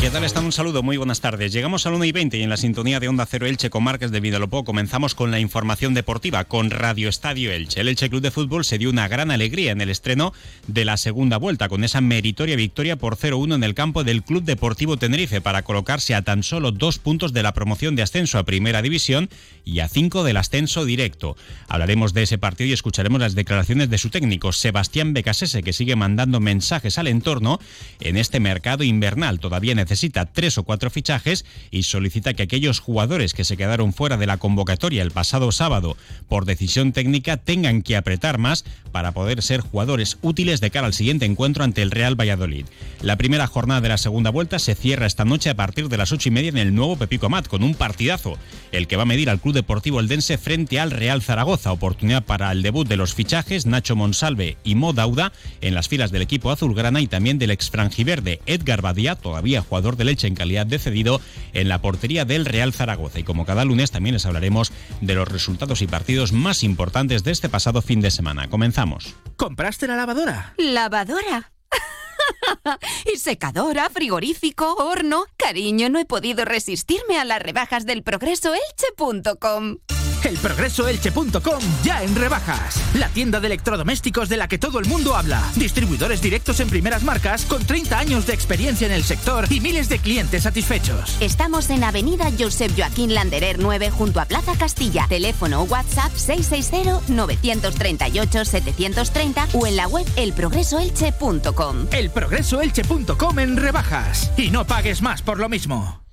¿Qué tal están? Un saludo, muy buenas tardes. Llegamos al 1 y 20 y en la sintonía de Onda Cero Elche con Marques de Vidalopó comenzamos con la información deportiva con Radio Estadio Elche. El Elche Club de Fútbol se dio una gran alegría en el estreno de la segunda vuelta con esa meritoria victoria por 0-1 en el campo del Club Deportivo Tenerife para colocarse a tan solo dos puntos de la promoción de ascenso a Primera División y a cinco del ascenso directo. Hablaremos de ese partido y escucharemos las declaraciones de su técnico Sebastián Becasese que sigue mandando mensajes al entorno en este mercado invernal. Todavía necesita tres o cuatro fichajes y solicita que aquellos jugadores que se quedaron fuera de la convocatoria el pasado sábado por decisión técnica tengan que apretar más para poder ser jugadores útiles de cara al siguiente encuentro ante el Real Valladolid. La primera jornada de la segunda vuelta se cierra esta noche a partir de las ocho y media en el nuevo Pepico Amat con un partidazo, el que va a medir al Club Deportivo Eldense frente al Real Zaragoza. Oportunidad para el debut de los fichajes Nacho Monsalve y Mo Dauda en las filas del equipo azulgrana y también del ex franjiverde Edgar Badía, todavía jugador de leche en calidad de cedido en la portería del Real Zaragoza. Y como cada lunes también les hablaremos de los resultados y partidos más importantes de este pasado fin de semana. Comenzamos. ¿Compraste la lavadora? ¿Lavadora? y secadora, frigorífico, horno. Cariño, no he podido resistirme a las rebajas del progreso elche.com. Elprogresoelche.com ya en rebajas. La tienda de electrodomésticos de la que todo el mundo habla. Distribuidores directos en primeras marcas con 30 años de experiencia en el sector y miles de clientes satisfechos. Estamos en Avenida Josep Joaquín Landerer 9 junto a Plaza Castilla. Teléfono WhatsApp 660-938-730 o en la web elprogresoelche.com. Elprogresoelche.com en rebajas. Y no pagues más por lo mismo.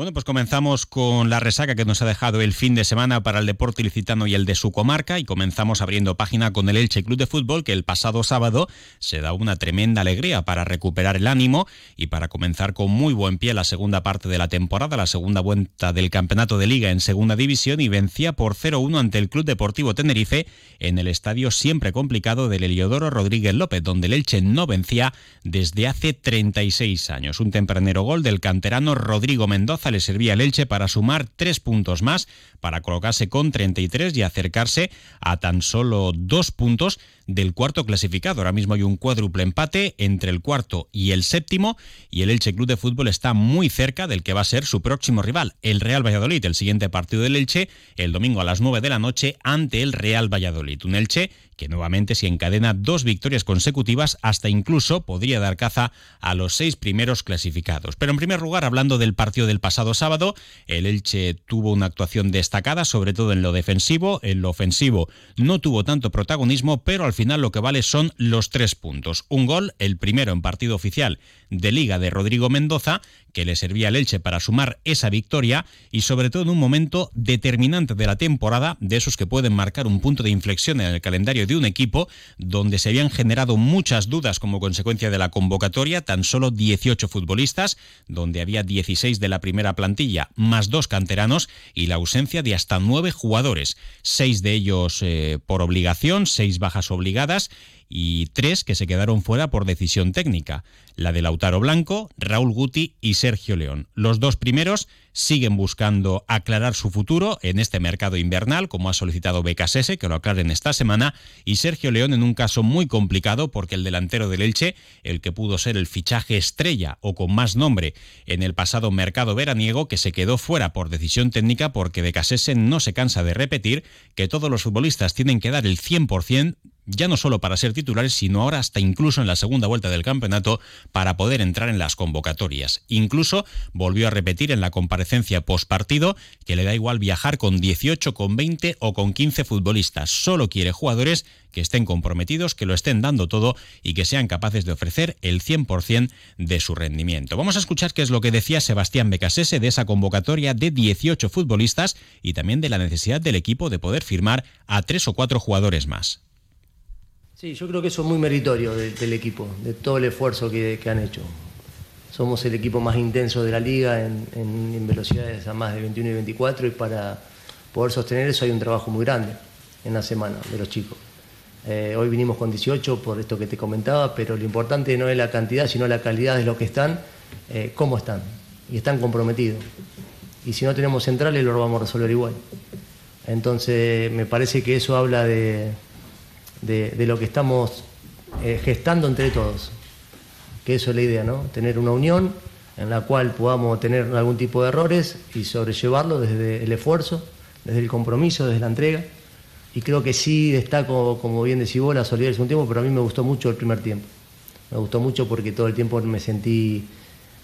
Bueno, pues comenzamos con la resaca que nos ha dejado el fin de semana para el deporte ilicitano y el de su comarca y comenzamos abriendo página con el Elche Club de Fútbol que el pasado sábado se da una tremenda alegría para recuperar el ánimo y para comenzar con muy buen pie la segunda parte de la temporada, la segunda vuelta del campeonato de liga en segunda división y vencía por 0-1 ante el Club Deportivo Tenerife en el estadio siempre complicado del Heliodoro Rodríguez López, donde el Elche no vencía desde hace 36 años. Un tempranero gol del canterano Rodrigo Mendoza le servía al Elche para sumar tres puntos más, para colocarse con 33 y acercarse a tan solo dos puntos del cuarto clasificado. Ahora mismo hay un cuádruple empate entre el cuarto y el séptimo y el Elche Club de Fútbol está muy cerca del que va a ser su próximo rival, el Real Valladolid. El siguiente partido del Elche el domingo a las 9 de la noche ante el Real Valladolid. Un Elche que nuevamente si encadena dos victorias consecutivas hasta incluso podría dar caza a los seis primeros clasificados. Pero en primer lugar, hablando del partido del pasado sábado, el Elche tuvo una actuación destacada, sobre todo en lo defensivo, en lo ofensivo no tuvo tanto protagonismo, pero al final lo que vale son los tres puntos. Un gol, el primero en partido oficial de Liga de Rodrigo Mendoza, que le servía al Elche para sumar esa victoria y sobre todo en un momento determinante de la temporada, de esos que pueden marcar un punto de inflexión en el calendario de un equipo, donde se habían generado muchas dudas como consecuencia de la convocatoria, tan solo 18 futbolistas, donde había 16 de la primera plantilla, más dos canteranos y la ausencia de hasta nueve jugadores, seis de ellos eh, por obligación, seis bajas obligadas y tres que se quedaron fuera por decisión técnica, la de Lautaro Blanco, Raúl Guti y Sergio León. Los dos primeros siguen buscando aclarar su futuro en este mercado invernal, como ha solicitado Becasese, que lo aclaren esta semana, y Sergio León en un caso muy complicado porque el delantero del Elche, el que pudo ser el fichaje estrella o con más nombre en el pasado mercado veraniego, que se quedó fuera por decisión técnica porque Becasese no se cansa de repetir que todos los futbolistas tienen que dar el 100% ya no solo para ser titulares, sino ahora hasta incluso en la segunda vuelta del campeonato para poder entrar en las convocatorias. Incluso volvió a repetir en la comparecencia postpartido que le da igual viajar con 18, con 20 o con 15 futbolistas. Solo quiere jugadores que estén comprometidos, que lo estén dando todo y que sean capaces de ofrecer el 100% de su rendimiento. Vamos a escuchar qué es lo que decía Sebastián Becasese de esa convocatoria de 18 futbolistas y también de la necesidad del equipo de poder firmar a tres o cuatro jugadores más. Sí, yo creo que eso es muy meritorio del equipo, de todo el esfuerzo que, han hecho. Somos el equipo más intenso de la liga en, velocidades a más de 21 y 24 y para poder sostener eso hay un trabajo muy grande en la semana de los chicos. Eh, hoy vinimos con 18 por esto que te comentaba, pero lo importante no es la cantidad, sino la calidad de lo que están, eh, cómo están. Y están comprometidos. Y si no tenemos centrales, lo vamos a resolver igual. Entonces, me parece que eso habla de, de, lo que estamos eh, gestando entre todos. Que eso es la idea, ¿no? Tener una unión en la cual podamos tener algún tipo de errores y sobrellevarlo desde el esfuerzo, desde el compromiso, desde la entrega y creo que sí destaco, como bien decís vos, la solidaridad un tiempo, pero a mí me gustó mucho el primer tiempo. Me gustó mucho porque todo el tiempo me sentí,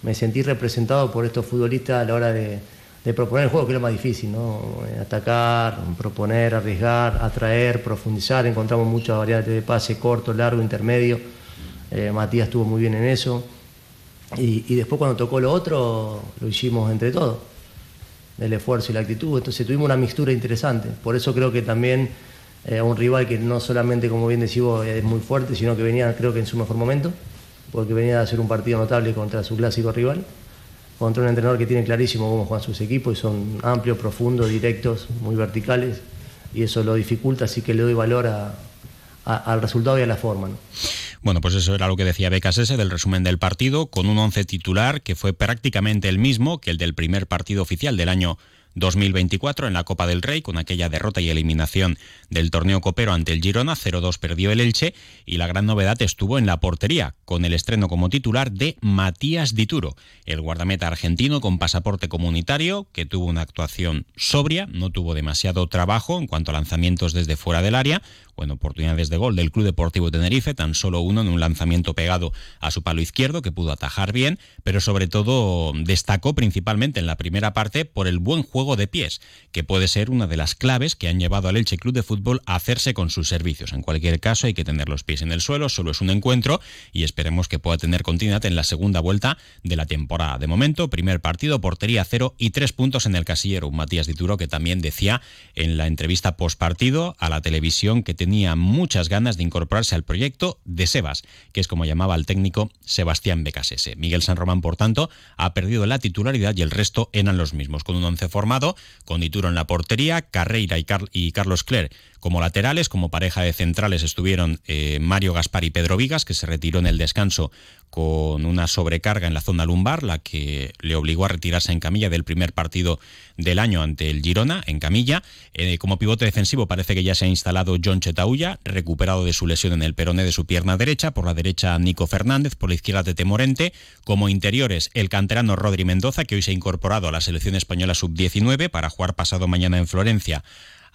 me sentí representado por estos futbolistas a la hora de, proponer el juego, que es lo más difícil, ¿no? Atacar, proponer, arriesgar, atraer, profundizar. Encontramos muchas variantes de pase, corto, largo, intermedio. Eh, Matías estuvo muy bien en eso. Y, después cuando tocó lo otro, lo hicimos entre todos del esfuerzo y la actitud. Entonces tuvimos una mixtura interesante. Por eso creo que también eh, a un rival que no solamente, como bien decís es muy fuerte, sino que venía, creo que en su mejor momento, porque venía a hacer un partido notable contra su clásico rival, contra un entrenador que tiene clarísimo cómo juegan sus equipos y son amplios, profundos, directos, muy verticales, y eso lo dificulta, así que le doy valor al resultado y a la forma. Bueno, pues eso era lo que decía ese del resumen del partido, con un once titular que fue prácticamente el mismo que el del primer partido oficial del año 2024 en la Copa del Rey, con aquella derrota y eliminación del torneo copero ante el Girona, 0-2 perdió el Elche y la gran novedad estuvo en la portería, con el estreno como titular de Matías Dituro, el guardameta argentino con pasaporte comunitario, que tuvo una actuación sobria, no tuvo demasiado trabajo en cuanto a lanzamientos desde fuera del área, bueno, oportunidades de gol del Club Deportivo Tenerife, tan solo uno en un lanzamiento pegado a su palo izquierdo que pudo atajar bien, pero sobre todo destacó principalmente en la primera parte por el buen juego de pies, que puede ser una de las claves que han llevado al Elche Club de Fútbol a hacerse con sus servicios. En cualquier caso hay que tener los pies en el suelo, solo es un encuentro y esperemos que pueda tener continuidad en la segunda vuelta de la temporada. De momento, primer partido, portería cero y tres puntos en el casillero. Matías Dituro que también decía en la entrevista post partido a la televisión que tenía muchas ganas de incorporarse al proyecto de Sebas, que es como llamaba al técnico Sebastián Becasese. Miguel San Román, por tanto, ha perdido la titularidad y el resto eran los mismos, con un once formado, con Dituro en la portería, Carreira y, Carlos Cler como laterales, como pareja de centrales estuvieron eh, Mario Gaspar y Pedro Vigas, que se retiró en el descanso con una sobrecarga en la zona lumbar, la que le obligó a retirarse en camilla del primer partido del año ante el Girona, en camilla. Eh, como pivote defensivo parece que ya se ha instalado John Chetauya, recuperado de su lesión en el perone de su pierna derecha, por la derecha Nico Fernández, por la izquierda Tete Morente, como interiores el canterano Rodri Mendoza, que hoy se ha incorporado a la selección española sub-19 para jugar pasado mañana en Florencia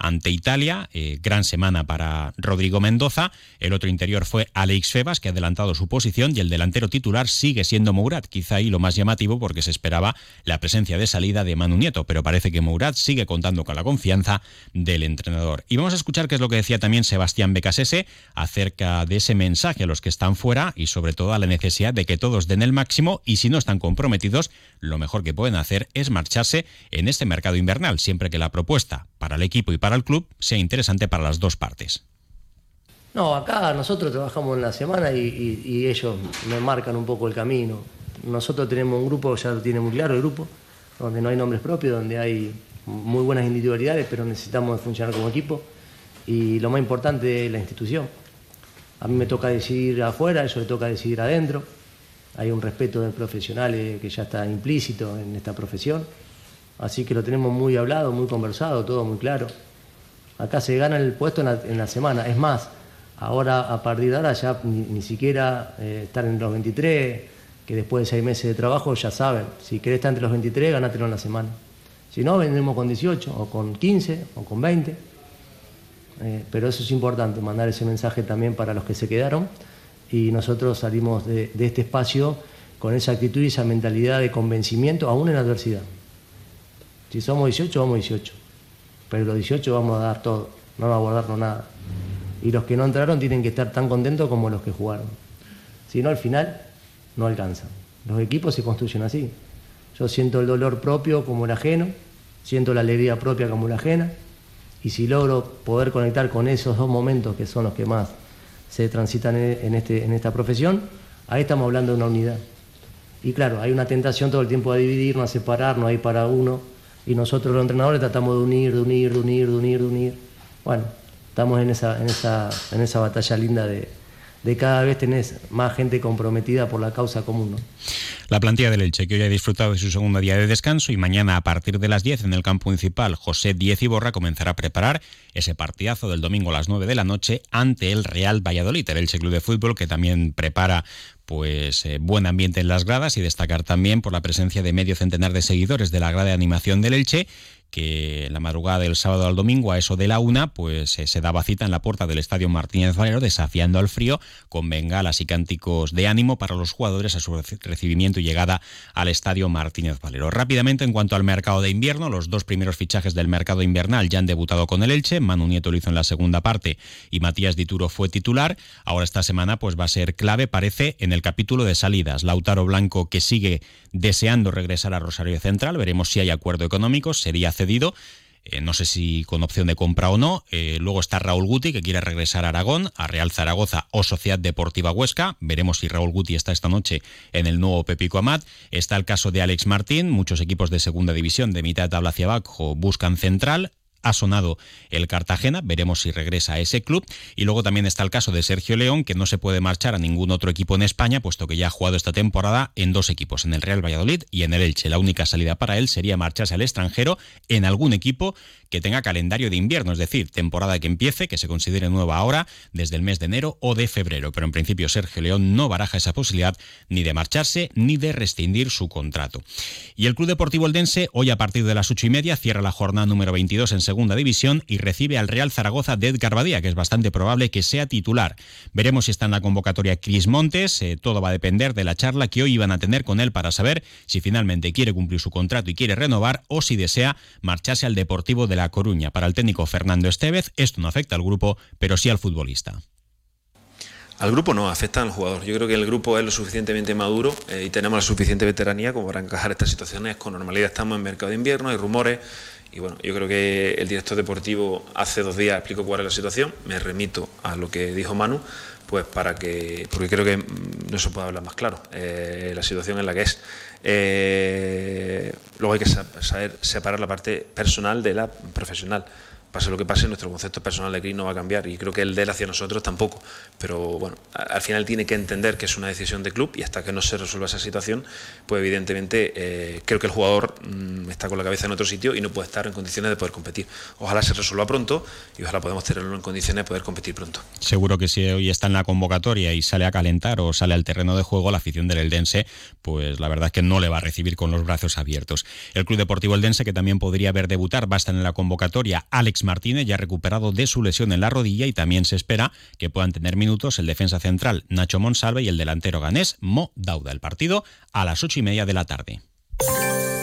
ante Italia. Eh, gran semana para Rodrigo Mendoza. El otro interior fue Alex Febas, que ha adelantado su posición, y el delantero titular sigue siendo Mourat. Quizá ahí lo más llamativo porque se esperaba la presencia de salida de Manu Nieto, pero parece que Mourat sigue contando con la confianza del entrenador. Y vamos a escuchar qué es lo que decía también Sebastián Becasese acerca de ese mensaje a los que están fuera y sobre todo a la necesidad de que todos den el máximo y si no están comprometidos, lo mejor que pueden hacer es marcharse en este mercado invernal, siempre que la propuesta para el equipo y para el club sea interesante para las dos partes. No, acá nosotros trabajamos en la semana y, ellos me marcan un poco el camino. Nosotros tenemos un grupo, ya lo tiene muy claro el grupo, donde no hay nombres propios, donde hay muy buenas individualidades, pero necesitamos funcionar como equipo. Y lo más importante es la institución. A mí me toca decidir afuera, ellos le toca decidir adentro. Hay un respeto de profesionales que ya está implícito en esta profesión. Así que lo tenemos muy hablado, muy conversado, todo muy claro. Acá se gana el puesto en la, semana. Es más, ahora a partir de ahora ya ni, siquiera eh, estar en los 23, que después de seis meses de trabajo ya saben, si querés estar entre los 23, ganátelo en la semana. Si no, vendremos con 18, o con 15, o con 20. Eh, pero eso es importante, mandar ese mensaje también para los que se quedaron. Y nosotros salimos de, de este espacio con esa actitud y esa mentalidad de convencimiento, aún en adversidad. Si somos 18, vamos 18 pero los 18 vamos a dar todo, no vamos a guardarnos nada. Y los que no entraron tienen que estar tan contentos como los que jugaron. Si no, al final no alcanzan. Los equipos se construyen así. Yo siento el dolor propio como el ajeno, siento la alegría propia como la ajena, y si logro poder conectar con esos dos momentos que son los que más se transitan en, este, en esta profesión, ahí estamos hablando de una unidad. Y claro, hay una tentación todo el tiempo a dividirnos, a separarnos, hay para uno y nosotros los entrenadores tratamos de unir, de unir, de unir, de unir, de unir. Bueno, estamos en esa, en esa, en esa batalla linda de, de cada vez tenés más gente comprometida por la causa común. La plantilla del Elche, que hoy ha disfrutado de su segundo día de descanso y mañana a partir de las 10 en el campo municipal José Diez Iborra comenzará a preparar ese partidazo del domingo a las 9 de la noche ante el Real Valladolid, el Elche Club de Fútbol que también prepara pues eh, buen ambiente en las gradas y destacar también por la presencia de medio centenar de seguidores de la grada de animación del Elche que la madrugada del sábado al domingo a eso de la una pues eh, se daba cita en la puerta del Estadio Martínez Valero desafiando al frío con bengalas y cánticos de ánimo para los jugadores a su recibimiento y llegada al Estadio Martínez Valero. Rápidamente en cuanto al mercado de invierno, los dos primeros fichajes del mercado invernal ya han debutado con el Elche, Manu Nieto lo hizo en la segunda parte y Matías Dituro fue titular. Ahora esta semana pues va a ser clave parece en el capítulo de salidas. Lautaro Blanco que sigue deseando regresar a Rosario Central, veremos si hay acuerdo económico, sería cedido. Eh, no sé si con opción de compra o no. Eh, luego está Raúl Guti, que quiere regresar a Aragón, a Real Zaragoza o Sociedad Deportiva Huesca. Veremos si Raúl Guti está esta noche en el nuevo Pepico Amat. Está el caso de Alex Martín. Muchos equipos de segunda división, de mitad de tabla hacia abajo, buscan central ha sonado el Cartagena, veremos si regresa a ese club. Y luego también está el caso de Sergio León, que no se puede marchar a ningún otro equipo en España, puesto que ya ha jugado esta temporada en dos equipos, en el Real Valladolid y en el Elche. La única salida para él sería marcharse al extranjero en algún equipo que tenga calendario de invierno, es decir, temporada que empiece, que se considere nueva ahora, desde el mes de enero o de febrero. Pero en principio Sergio León no baraja esa posibilidad ni de marcharse ni de rescindir su contrato. Y el Club Deportivo Eldense, hoy a partir de las ocho y media, cierra la jornada número 22 en segunda división y recibe al Real Zaragoza de Edgar Badía, que es bastante probable que sea titular. Veremos si está en la convocatoria Cris Montes, eh, todo va a depender de la charla que hoy iban a tener con él para saber si finalmente quiere cumplir su contrato y quiere renovar o si desea marcharse al Deportivo de La Coruña. Para el técnico Fernando Estevez, esto no afecta al grupo, pero sí al futbolista. Al grupo no, afecta al jugador. Yo creo que el grupo es lo suficientemente maduro eh, y tenemos la suficiente veteranía como para encajar estas situaciones con normalidad. Estamos en mercado de invierno, hay rumores, y bueno, yo creo que el director deportivo hace dos días explicó cuál es la situación, me remito a lo que dijo Manu, pues para que, porque creo que no se puede hablar más claro, eh, la situación en la que es. Eh, luego hay que saber separar la parte personal de la profesional pase lo que pase, nuestro concepto personal de Cris no va a cambiar y creo que el de él hacia nosotros tampoco. Pero bueno, al final tiene que entender que es una decisión de club y hasta que no se resuelva esa situación, pues evidentemente eh, creo que el jugador mm, está con la cabeza en otro sitio y no puede estar en condiciones de poder competir. Ojalá se resuelva pronto y ojalá podamos tenerlo en condiciones de poder competir pronto. Seguro que si hoy está en la convocatoria y sale a calentar o sale al terreno de juego, la afición del Eldense, pues la verdad es que no le va a recibir con los brazos abiertos. El Club Deportivo Eldense, que también podría ver debutar, va a estar en la convocatoria Alex Martínez, ya recuperado de su lesión en la rodilla y también se espera que puedan tener minutos el defensa central Nacho Monsalve y el delantero ganés Mo Dauda. El partido a las ocho y media de la tarde.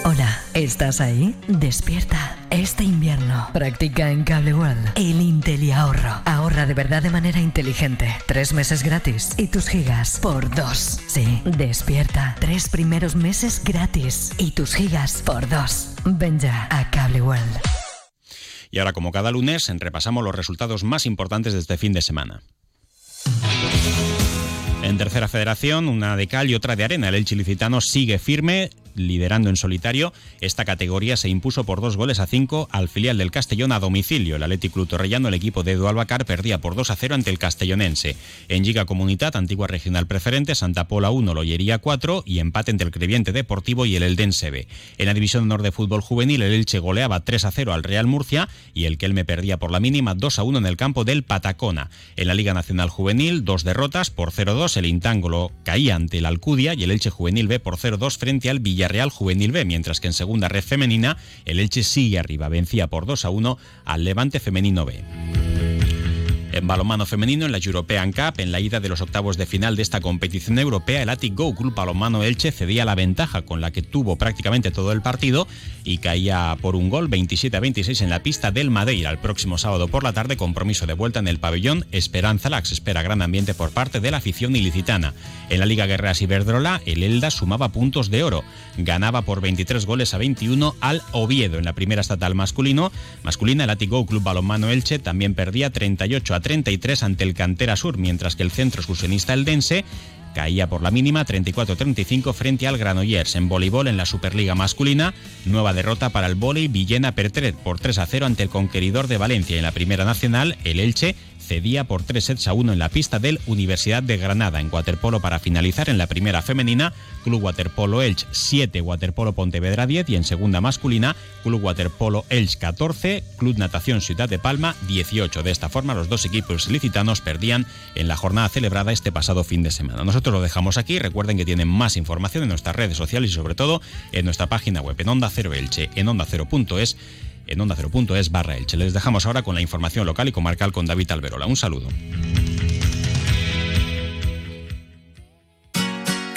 Hola, ¿estás ahí? Despierta. Este invierno practica en Cable World el Intel ahorro. Ahorra de verdad de manera inteligente. Tres meses gratis y tus gigas por dos. Sí, despierta. Tres primeros meses gratis y tus gigas por dos. Ven ya a Cable World. Y ahora, como cada lunes, repasamos los resultados más importantes de este fin de semana. En tercera federación, una de cal y otra de arena. El Elche sigue firme liderando en solitario. Esta categoría se impuso por dos goles a cinco al filial del Castellón a domicilio. El Atlético Club Torrellano, el equipo de Edu Albacar, perdía por 2 a 0 ante el Castellonense. En Giga Comunidad, antigua regional preferente, Santa Pola 1, Lollería 4 y empate entre el Creviente Deportivo y el Eldense B. En la División Honor de Fútbol Juvenil, el Elche goleaba 3 a 0 al Real Murcia y el Kelme perdía por la mínima 2 a 1 en el campo del Patacona. En la Liga Nacional Juvenil, dos derrotas por 0-2. El Intángolo caía ante el Alcudia y el Elche Juvenil B por 0-2 frente al Villarreal Real Juvenil B, mientras que en segunda red femenina el Elche sigue arriba, vencía por 2 a 1 al Levante Femenino B. En balonmano femenino, en la European Cup, en la ida de los octavos de final de esta competición europea, el Atic Go Club Balonmano Elche cedía la ventaja con la que tuvo prácticamente todo el partido y caía por un gol 27 a 26 en la pista del Madeira. El próximo sábado por la tarde, compromiso de vuelta en el pabellón Esperanza Lax. Espera gran ambiente por parte de la afición ilicitana. En la Liga Guerreras Iberdrola, el Elda sumaba puntos de oro. Ganaba por 23 goles a 21 al Oviedo. En la primera estatal masculino, masculina, el Atic Go Club Balonmano Elche también perdía 38 a 30-33 ante el Cantera Sur, mientras que el centro excursionista Eldense caía por la mínima 34-35 frente al Granollers. En voleibol, en la Superliga masculina, nueva derrota para el volei Villena Pertret por 3 a 0 ante el conqueridor de Valencia. En la Primera Nacional, el Elche cedía por 3 sets a 1 en la pista del Universidad de Granada. En waterpolo para finalizar en la primera femenina, Club Waterpolo Elche 7, Waterpolo Pontevedra 10 y en segunda masculina, Club Waterpolo Elche 14, Club Natación Ciudad de Palma 18. De esta forma, los dos equipos licitanos perdían en la jornada celebrada este pasado fin de semana. Nosotros lo dejamos aquí. Recuerden que tienen más información en nuestras redes sociales y sobre todo en nuestra página web en Onda Cero Elche, en onda cero.es en onda es barra Elche. Les dejamos ahora con la información local y comarcal con David Alberola. Un saludo.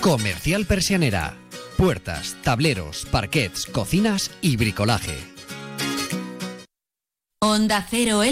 Comercial Persianera. Puertas, tableros, parquets, cocinas y bricolaje. Onda Cero